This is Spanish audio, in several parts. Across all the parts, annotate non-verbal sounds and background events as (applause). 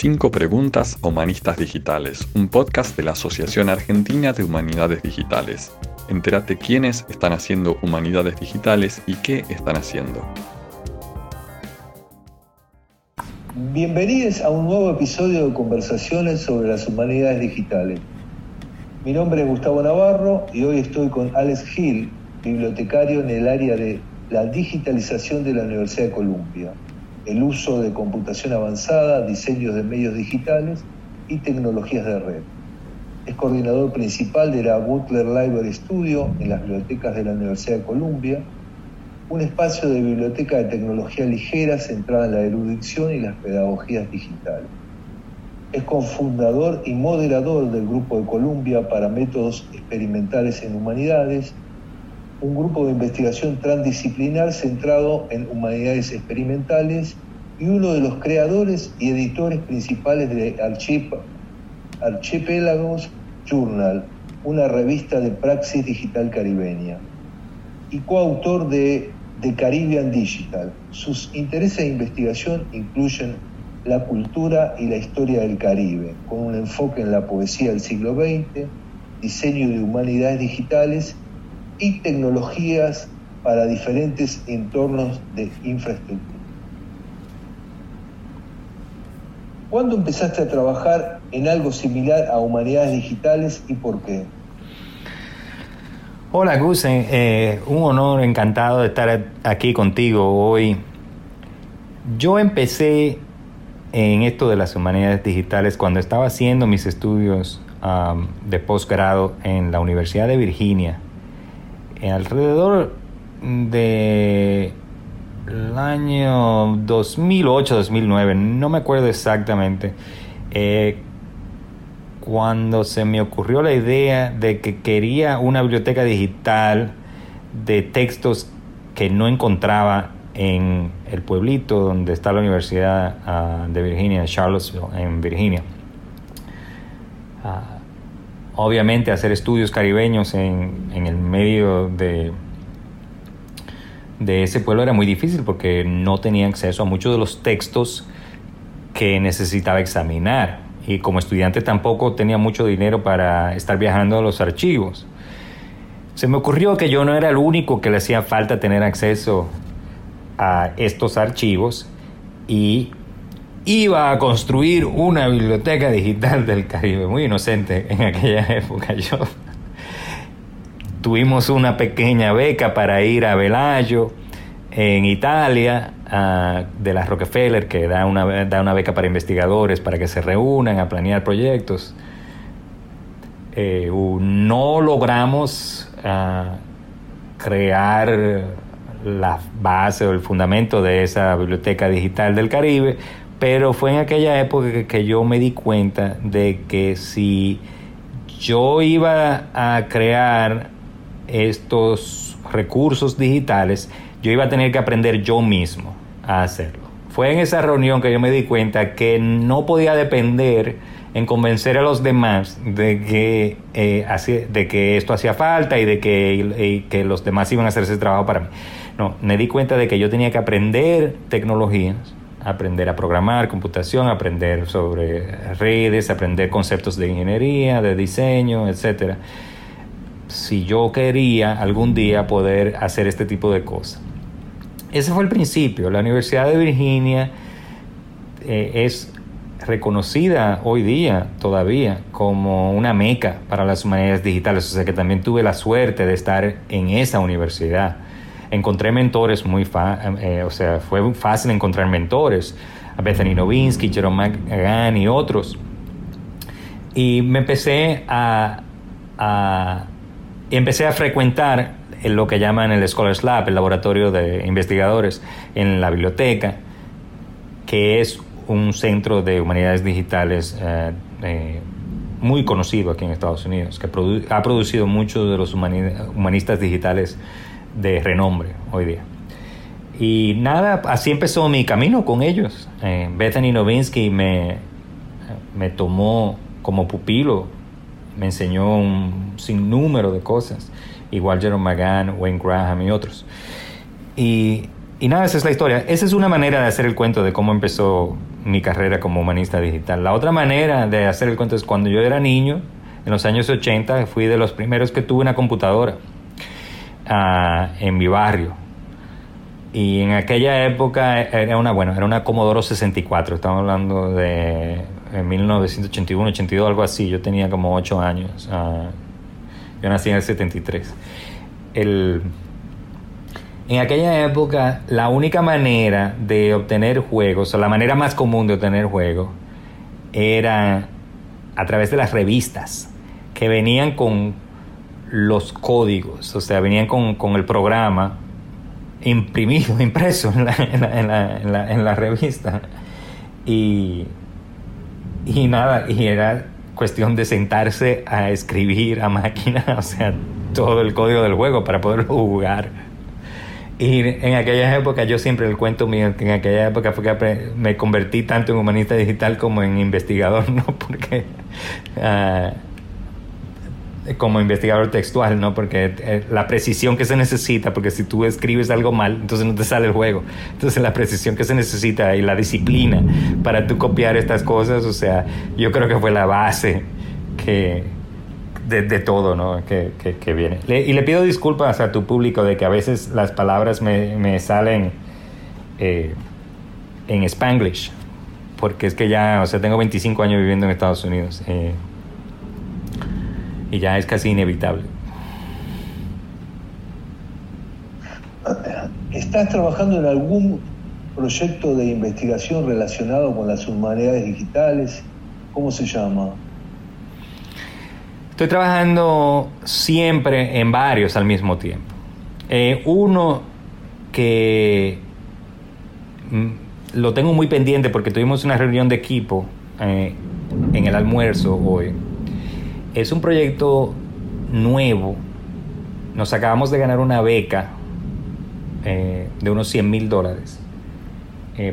Cinco Preguntas Humanistas Digitales, un podcast de la Asociación Argentina de Humanidades Digitales. Entérate quiénes están haciendo humanidades digitales y qué están haciendo. Bienvenidos a un nuevo episodio de conversaciones sobre las humanidades digitales. Mi nombre es Gustavo Navarro y hoy estoy con Alex Hill, bibliotecario en el área de la digitalización de la Universidad de Columbia el uso de computación avanzada, diseños de medios digitales y tecnologías de red. Es coordinador principal de la Butler Library Studio en las bibliotecas de la Universidad de Columbia, un espacio de biblioteca de tecnología ligera centrada en la erudición y las pedagogías digitales. Es cofundador y moderador del Grupo de Columbia para Métodos Experimentales en Humanidades un grupo de investigación transdisciplinar centrado en humanidades experimentales y uno de los creadores y editores principales de Archipélagos Journal, una revista de praxis digital caribeña, y coautor de The Caribbean Digital. Sus intereses de investigación incluyen la cultura y la historia del Caribe, con un enfoque en la poesía del siglo XX, diseño de humanidades digitales y tecnologías para diferentes entornos de infraestructura. ¿Cuándo empezaste a trabajar en algo similar a humanidades digitales y por qué? Hola Gus, eh, eh, un honor, encantado de estar aquí contigo hoy. Yo empecé en esto de las humanidades digitales cuando estaba haciendo mis estudios de posgrado en la Universidad de Virginia alrededor de año 2008-2009, no me acuerdo exactamente, eh, cuando se me ocurrió la idea de que quería una biblioteca digital de textos que no encontraba en el pueblito donde está la Universidad ah, de Virginia, Charlottesville, en Virginia. Ah, obviamente hacer estudios caribeños en, el medio de, de ese pueblo era muy difícil porque no tenía acceso a muchos de los textos que necesitaba examinar. Y como estudiante tampoco tenía mucho dinero para estar viajando a los archivos. Se me ocurrió que yo no era el único que le hacía falta tener acceso a estos archivos y iba a construir una biblioteca digital del Caribe, muy inocente en aquella época yo. Tuvimos una pequeña beca para ir a Velayo, en Italia, de la Rockefeller, que da una, beca para investigadores para que se reúnan a planear proyectos. Eh, no logramos ah, crear la base o el fundamento de esa biblioteca digital del Caribe, pero fue en aquella época que, yo me di cuenta de que si yo iba a crear estos recursos digitales, yo iba a tener que aprender yo mismo a hacerlo. Fue en esa reunión que yo me di cuenta que no podía depender en convencer a los demás de que, eh, de que esto hacía falta y de que, que los demás iban a hacer ese trabajo para mí. No, me di cuenta de que yo tenía que aprender tecnologías aprender a programar computación, aprender sobre redes, aprender conceptos de ingeniería, de diseño, etc. Si yo quería algún día poder hacer este tipo de cosas. Ese fue el principio. La Universidad de Virginia eh, es reconocida hoy día todavía como una meca para las humanidades digitales, o sea que también tuve la suerte de estar en esa universidad encontré mentores muy fácil, eh, o sea, fue fácil encontrar mentores, a Bethany Novinsky, Jerome McGann y otros. Y me empecé a, empecé a frecuentar lo que llaman el Scholars Lab, el laboratorio de investigadores en la biblioteca, que es un centro de humanidades digitales eh, eh, muy conocido aquí en Estados Unidos, que ha producido muchos de los humanistas digitales de renombre hoy día. Y nada, así empezó mi camino con ellos. Eh, Bethany Novinsky me, me tomó como pupilo, me enseñó un sinnúmero de cosas, igual Jerome McGann, Wayne Graham y otros. Y y nada, esa es la historia. Esa es una manera de hacer el cuento de cómo empezó mi carrera como humanista digital. La otra manera de hacer el cuento es cuando yo era niño, en los años 80, fui de los primeros que tuve una computadora en mi barrio. Y en aquella época era una, bueno, era una Commodore 64, estamos hablando de 1981, 82, algo así. Yo tenía como 8 años. Uh, yo nací en el 73. El, en aquella época, la única manera de obtener juegos, o la manera más común de obtener juegos, era a través de las revistas que venían con los códigos, o sea, venían con, con el programa imprimido, (laughs) impreso en la, en la, en la, revista. Y, y nada, y era cuestión de sentarse a escribir a máquina, (laughs) o sea, todo el código del juego para poderlo jugar. Y en aquella época, yo siempre el cuento mío, en aquella época fue que me convertí tanto en humanista digital como en investigador, (laughs) ¿no? Porque. Uh, como investigador textual, ¿no? Porque eh, la precisión que se necesita, porque si tú escribes algo mal, entonces no te sale el juego. Entonces la precisión que se necesita y la disciplina para tú copiar estas cosas, o sea, yo creo que fue la base que, de, todo ¿no? que, que, viene. y le pido disculpas a tu público de que a veces las palabras me, me salen eh, en spanglish, porque es que ya, o sea, tengo 25 años viviendo en Estados Unidos eh, y ya es casi inevitable. ¿Estás trabajando en algún proyecto de investigación relacionado con las humanidades digitales? ¿Cómo se llama? Estoy trabajando siempre en varios al mismo tiempo. Eh, uno que mm, lo tengo muy pendiente porque tuvimos una reunión de equipo eh, en el almuerzo hoy. Es un proyecto nuevo. Nos acabamos de ganar una beca eh, de unos 100 mil dólares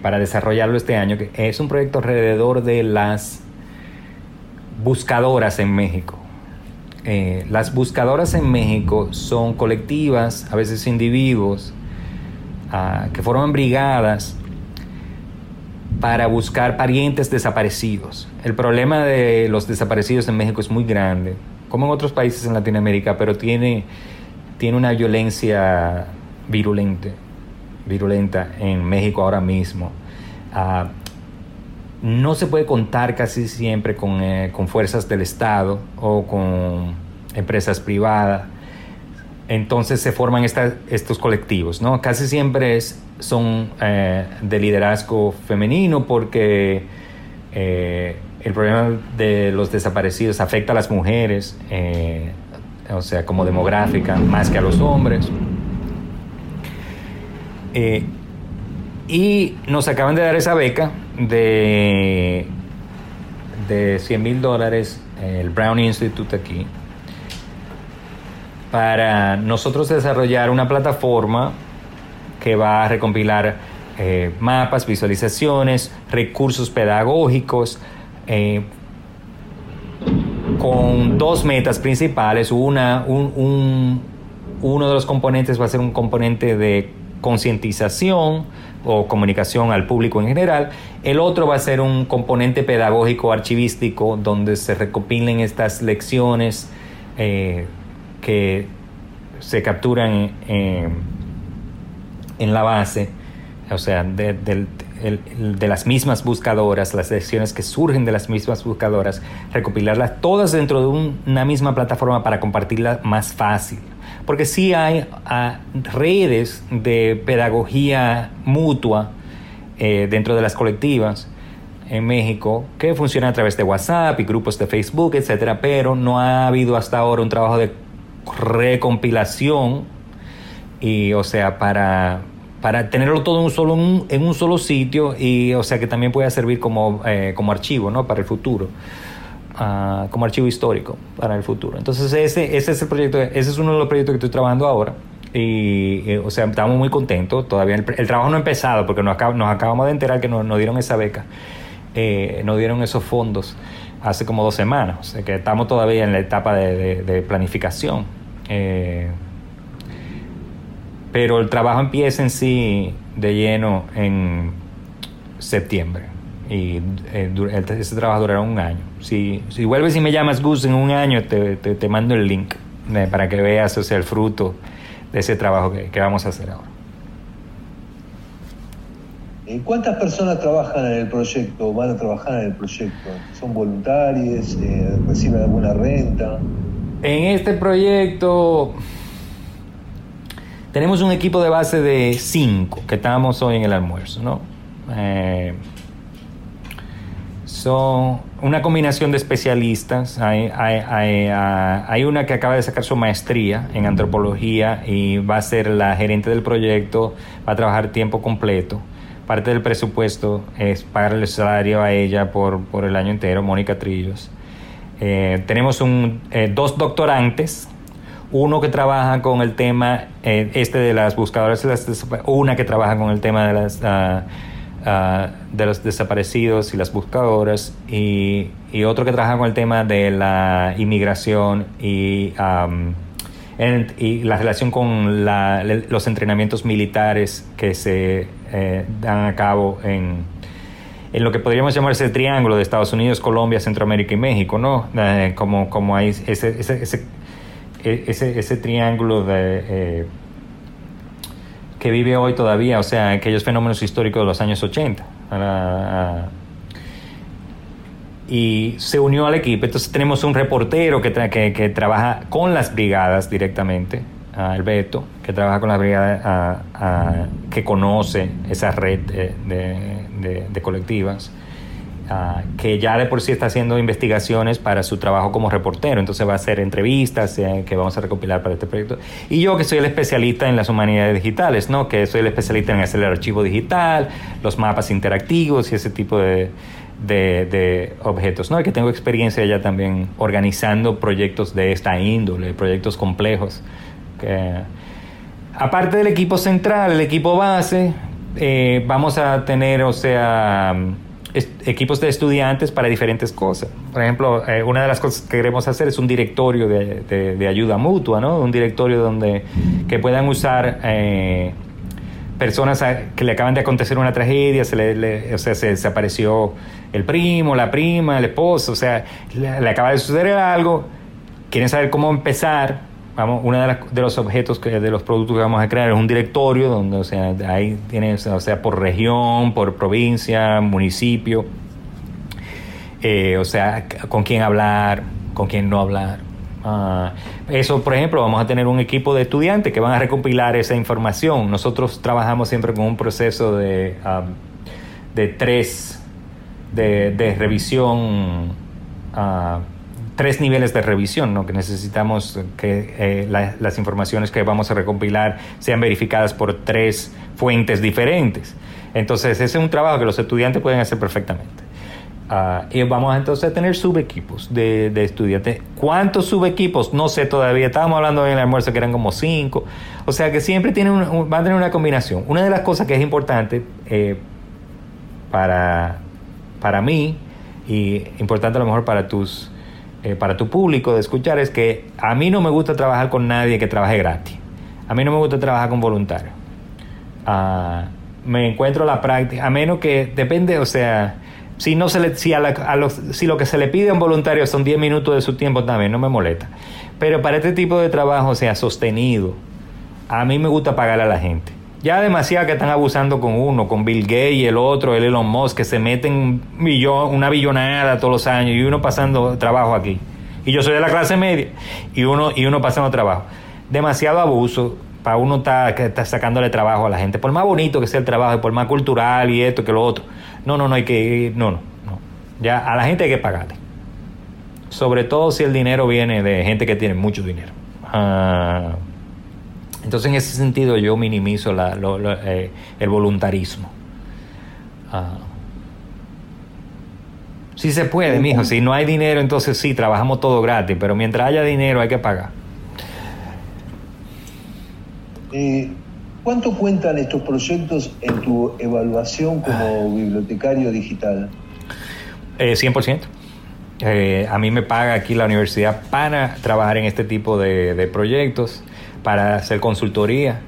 para desarrollarlo este año. Es un proyecto alrededor de las buscadoras en México. Eh, las buscadoras en México son colectivas, a veces individuos, ah, que forman brigadas para buscar parientes desaparecidos. El problema de los desaparecidos en México es muy grande, como en otros países en Latinoamérica, pero tiene, tiene una violencia virulenta, en México ahora mismo. Ah, no se puede contar casi siempre con, eh, con fuerzas del Estado o con empresas privadas. Entonces se forman estos colectivos, ¿no? Casi siempre es, son eh, de liderazgo femenino porque eh, el problema de los desaparecidos afecta a las mujeres, o sea, como demográfica, más que a los hombres. y nos acaban de dar esa beca de, de 100 mil dólares, el Brown Institute aquí, para nosotros desarrollar una plataforma que va a recompilar eh, mapas, visualizaciones, recursos pedagógicos, eh, con dos metas principales. Una, un, uno de los componentes va a ser un componente de concientización o comunicación al público en general. El otro va a ser un componente pedagógico archivístico donde se recopilen estas lecciones eh, que se capturan en la base, o sea, de, de, las mismas buscadoras, las lecciones que surgen de las mismas buscadoras, recopilarlas todas dentro de una misma plataforma para compartirlas más fácil. Porque sí hay ah, redes de pedagogía mutua eh, dentro de las colectivas en México que funcionan a través de WhatsApp y grupos de Facebook, etcétera, pero no ha habido hasta ahora un trabajo de recompilación y o sea para para tenerlo todo en un solo en un solo sitio y o sea que también pueda servir como, eh, como archivo ¿no? para el futuro como archivo histórico para el futuro. Entonces ese, ese es el proyecto, ese es uno de los proyectos que estoy trabajando ahora. Y, o sea, estamos muy contentos. Todavía el, trabajo no ha empezado porque nos, acabamos de enterar que nos, dieron esa beca, eh, nos dieron esos fondos hace como dos semanas. O sea que estamos todavía en la etapa de, planificación. Eh, pero el trabajo empieza en sí de lleno en septiembre y eh, ese trabajo durará un año. Si, si vuelves y me llamas Gus en un año, te, te, mando el link eh, para que veas o sea, el fruto de ese trabajo que, que vamos a hacer ahora. ¿Cuántas personas trabajan en el proyecto, van a trabajar en el proyecto? ¿Son voluntarios? Eh, ¿Reciben alguna renta? En este proyecto tenemos un equipo de base de cinco que estamos hoy en el almuerzo, ¿no? Eh, son una combinación de especialistas. Hay, ah, hay, una que acaba de sacar su maestría en antropología y va a ser la gerente del proyecto, va a trabajar tiempo completo parte del presupuesto es pagarle el salario a ella por, por el año entero, Mónica Trillos. Eh, tenemos un, eh, dos doctorantes, uno que trabaja con el tema eh, este de las buscadoras, una que trabaja con el tema de, las, ah, de los desaparecidos y las buscadoras, y, otro que trabaja con el tema de la inmigración y y la relación con los entrenamientos militares que se eh, dan a cabo en, en, lo que podríamos llamar ese triángulo de Estados Unidos, Colombia, Centroamérica y México, ¿no? Eh, como, como hay ese, ese triángulo de, eh, que vive hoy todavía, o sea, aquellos fenómenos históricos de los años 80 y se unió al equipo. Entonces tenemos un reportero que, trabaja con las brigadas directamente, el Beto, que trabaja con las brigadas, que conoce esa red de, colectivas. Que ya de por sí está haciendo investigaciones para su trabajo como reportero, entonces va a hacer entrevistas eh, que vamos a recopilar para este proyecto. Y yo que soy el especialista en las humanidades digitales, ¿no? que soy el especialista en hacer el archivo digital, los mapas interactivos y ese tipo de, de, objetos, ¿no? que tengo experiencia ya también organizando proyectos de esta índole, proyectos complejos. aparte del equipo central, el equipo base, eh, vamos a tener, o sea, equipos de estudiantes para diferentes cosas. Por ejemplo, eh, una de las cosas que queremos hacer es un directorio de, ayuda mutua, ¿no? Un directorio donde que puedan usar eh, personas que le acaban de acontecer una tragedia, se le, o sea, se desapareció el primo, la prima, el esposo, o sea, le, acaba de suceder algo, quieren saber cómo empezar, vamos, uno de, de, los objetos, que, de los productos que vamos a crear es un directorio donde, o sea, ahí tiene, o sea, por región, por provincia, municipio, eh, o sea, con quién hablar, con quién no hablar. Ah, eso, por ejemplo, vamos a tener un equipo de estudiantes que van a recopilar esa información. Nosotros trabajamos siempre con un proceso de, ah, de tres, de, revisión, ah, tres niveles de revisión, ¿no? que necesitamos que eh, las informaciones que vamos a recopilar sean verificadas por tres fuentes diferentes. Entonces, ese es un trabajo que los estudiantes pueden hacer perfectamente. Ah, y vamos entonces a tener subequipos de, de estudiantes. ¿Cuántos subequipos? No sé todavía. Estábamos hablando en el almuerzo que eran como cinco. O sea que siempre tienen van a tener una combinación. Una de las cosas que es importante eh, para, para mí y importante a lo mejor para tus eh, para tu público de escuchar es que a mí no me gusta trabajar con nadie que trabaje gratis. A mí no me gusta trabajar con voluntarios. Ah, me encuentro la práctica, a menos que depende, o sea, si, no se le, si, a, los, si lo que se le pide a un voluntario son 10 minutos de su tiempo, también no me molesta. Pero para este tipo de trabajo, sea, sostenido, a mí me gusta pagarle a la gente. Ya demasiado que están abusando con uno, con Bill Gates y el otro, el Elon Musk, que se meten una billonada todos los años y uno pasando trabajo aquí. Y yo soy de la clase media y uno, y uno pasando trabajo. Demasiado abuso para uno estar está sacándole trabajo a la gente. Por más bonito que sea el trabajo, por más cultural y esto que lo otro no, no, no hay que. No, no, no. Ya a la gente hay que pagarle. Sobre todo si el dinero viene de gente que tiene mucho dinero. Ah, entonces, en ese sentido, yo minimizo la, eh, el voluntarismo. Ah, si se puede, mijo. Si no hay dinero, entonces sí, trabajamos todo gratis. Pero mientras haya dinero, hay que pagar. Eh, ¿Cuánto cuentan estos proyectos en tu evaluación como bibliotecario digital? 100%. Eh, eh, a mí me paga aquí la universidad para trabajar en este tipo de, proyectos, para hacer consultoría.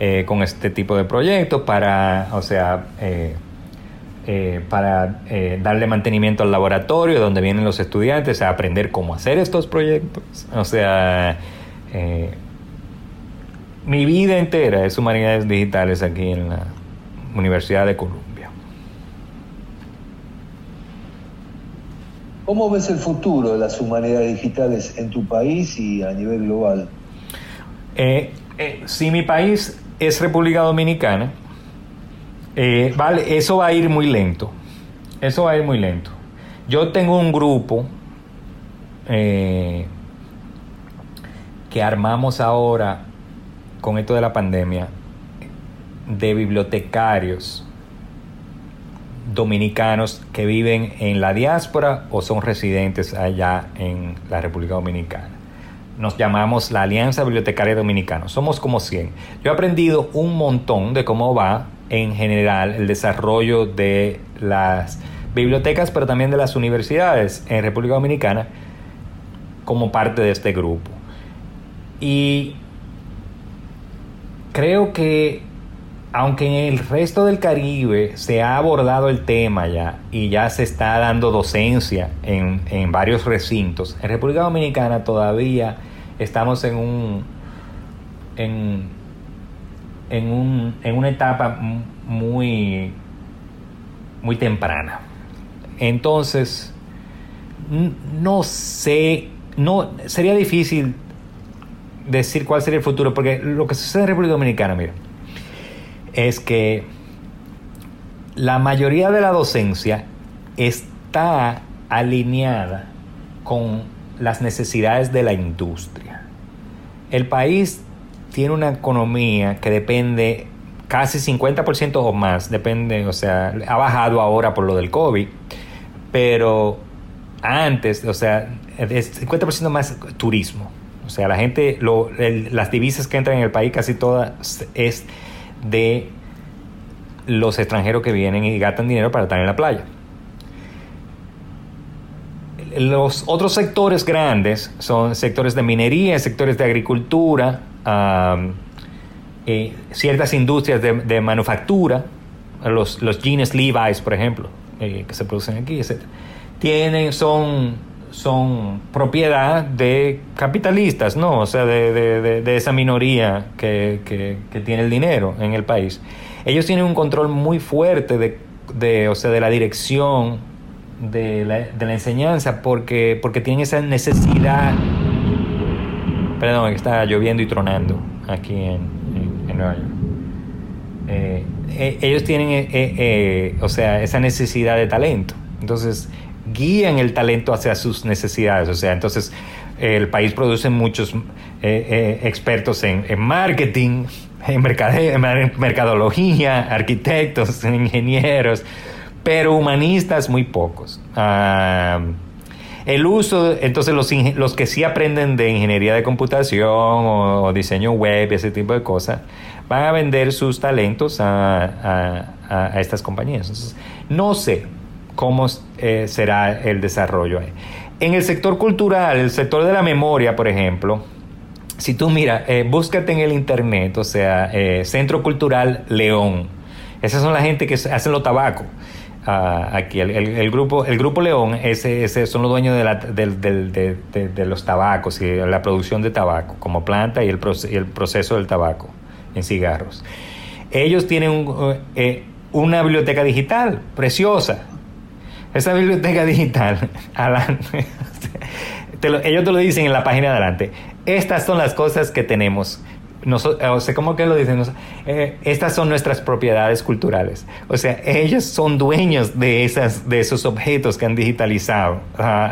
eh, con este tipo de proyectos para, o sea, eh, para darle mantenimiento al laboratorio donde vienen los estudiantes a aprender cómo hacer estos proyectos. O sea, mi vida entera es humanidades digitales aquí en la Universidad de Columbia. ¿Cómo ves el futuro de las humanidades digitales en tu país y a nivel global? Eh, eh, si mi país es República Dominicana, eh, vale, eso va a ir muy lento. Eso va a ir muy lento. Yo tengo un grupo que armamos ahora con esto de la pandemia de bibliotecarios dominicanos que viven en la diáspora o son residentes allá en la República Dominicana. Nos llamamos la Alianza Bibliotecaria Dominicana. Somos como 100. Yo he aprendido un montón de cómo va en general el desarrollo de las bibliotecas, pero también de las universidades en República Dominicana como parte de este grupo. Y creo que aunque en el resto del Caribe se ha abordado el tema ya y ya se está dando docencia en, varios recintos, en República Dominicana todavía estamos en un en, en una etapa muy muy temprana. Entonces, no sé, no sería difícil decir cuál sería el futuro, porque lo que sucede en República Dominicana, mira, es que la mayoría de la docencia está alineada con las necesidades de la industria. El país tiene una economía que depende casi 50% o más, depende, o sea, ha bajado ahora por lo del COVID, pero antes, o sea, es 50% más turismo. O sea, la gente, las divisas que entran en el país casi todas es de los extranjeros que vienen y gastan dinero para estar en la playa. Los otros sectores grandes son sectores de minería, sectores de agricultura, eh, ciertas industrias de, manufactura, los, los, jeans Levi's, por ejemplo, eh, que se producen aquí, etc. Tienen, son son propiedad de capitalistas, ¿no? O sea, de, esa minoría que, tiene el dinero en el país. Ellos tienen un control muy fuerte de, o sea, de la dirección de la, enseñanza porque, porque tienen esa necesidad. Perdón, está lloviendo y tronando aquí en, Nueva York. Eh, eh, ellos tienen, eh, o sea, esa necesidad de talento. Entonces, guían el talento hacia sus necesidades. O sea, entonces el país produce muchos eh, eh, expertos en, marketing, en, mercadología, arquitectos, (laughs) ingenieros, pero humanistas muy pocos. Ah, el uso, entonces los, que sí aprenden de ingeniería de computación o, diseño web ese tipo de cosas, van a vender sus talentos a, a estas compañías. Entonces, no sé, cómo eh, será el desarrollo. En el sector cultural, el sector de la memoria, por ejemplo, si tú miras, eh, búscate en el internet, o sea, eh, Centro Cultural León. Esas son la gente que hacen los tabacos. Ah, aquí el, grupo el grupo León ese, son los dueños de, los tabacos y la producción de tabaco como planta y el proceso del tabaco en cigarros ellos tienen una biblioteca digital preciosa esa biblioteca digital, (laughs) ellos te lo dicen en la página de adelante. Estas son las cosas que tenemos. o sea, ¿cómo que lo dicen? Eh, estas son nuestras propiedades culturales. O sea, ellos son dueños de, esas, de esos objetos que han digitalizado.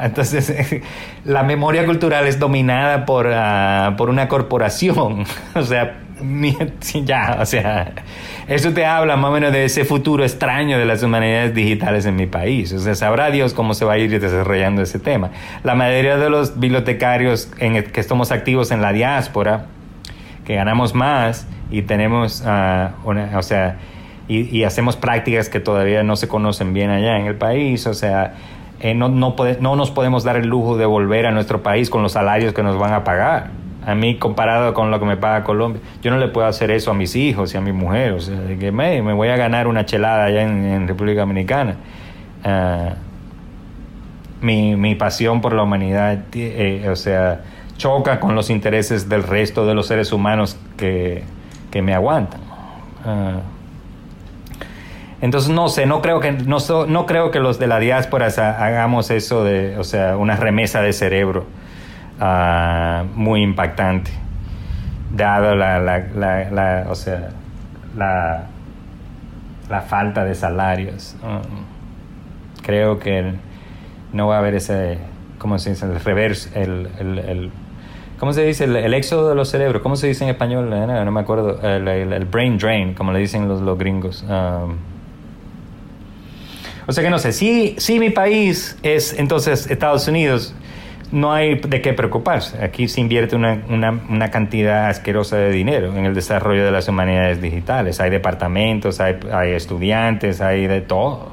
entonces, (laughs) la memoria cultural es dominada por, ah, por una corporación. (laughs) o sea, (laughs) ya, o sea, eso te habla más o menos de ese futuro extraño de las humanidades digitales en mi país. O sea, sabrá Dios cómo se va a ir desarrollando ese tema. La mayoría de los bibliotecarios en que estamos activos en la diáspora, que ganamos más y tenemos, ah, o sea, y, hacemos prácticas que todavía no se conocen bien allá en el país, o sea, eh, no, no, no nos podemos dar el lujo de volver a nuestro país con los salarios que nos van a pagar. A mí, comparado con lo que me paga Colombia, yo no le puedo hacer eso a mis hijos y a mi mujer. Que me, voy a ganar una chelada allá en, República Dominicana. Ah, mi, mi, pasión por la humanidad, eh, o sea, choca con los intereses del resto de los seres humanos que, que me aguantan. Ah, entonces no sé, no creo que no, no creo que los de la diáspora hagamos eso de, o sea, una remesa de cerebro uh, muy impactante, dado la, la, la, o sea, la, falta de salarios. Creo que no va a haber ese, ¿cómo se dice? El reverse, el, el, el ¿Cómo se dice? El, éxodo de los cerebros. ¿Cómo se dice en español? No, me acuerdo. El, brain drain, como le dicen los, los gringos. Um, o sea que no sé, si, si mi país es entonces Estados Unidos, no hay de qué preocuparse. Aquí se invierte una, cantidad asquerosa de dinero en el desarrollo de las humanidades digitales. Hay departamentos, hay, estudiantes, hay de todo.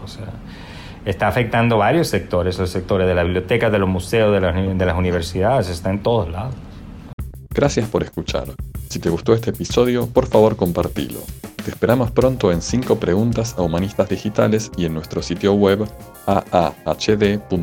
Está afectando varios sectores, los sectores de la biblioteca, de los museos, de las, de las universidades, está en todos lados. Gracias por escuchar. Si te gustó este episodio, por favor compartilo. Te esperamos pronto en 5 preguntas a humanistas digitales y en nuestro sitio web aahd.net.ar.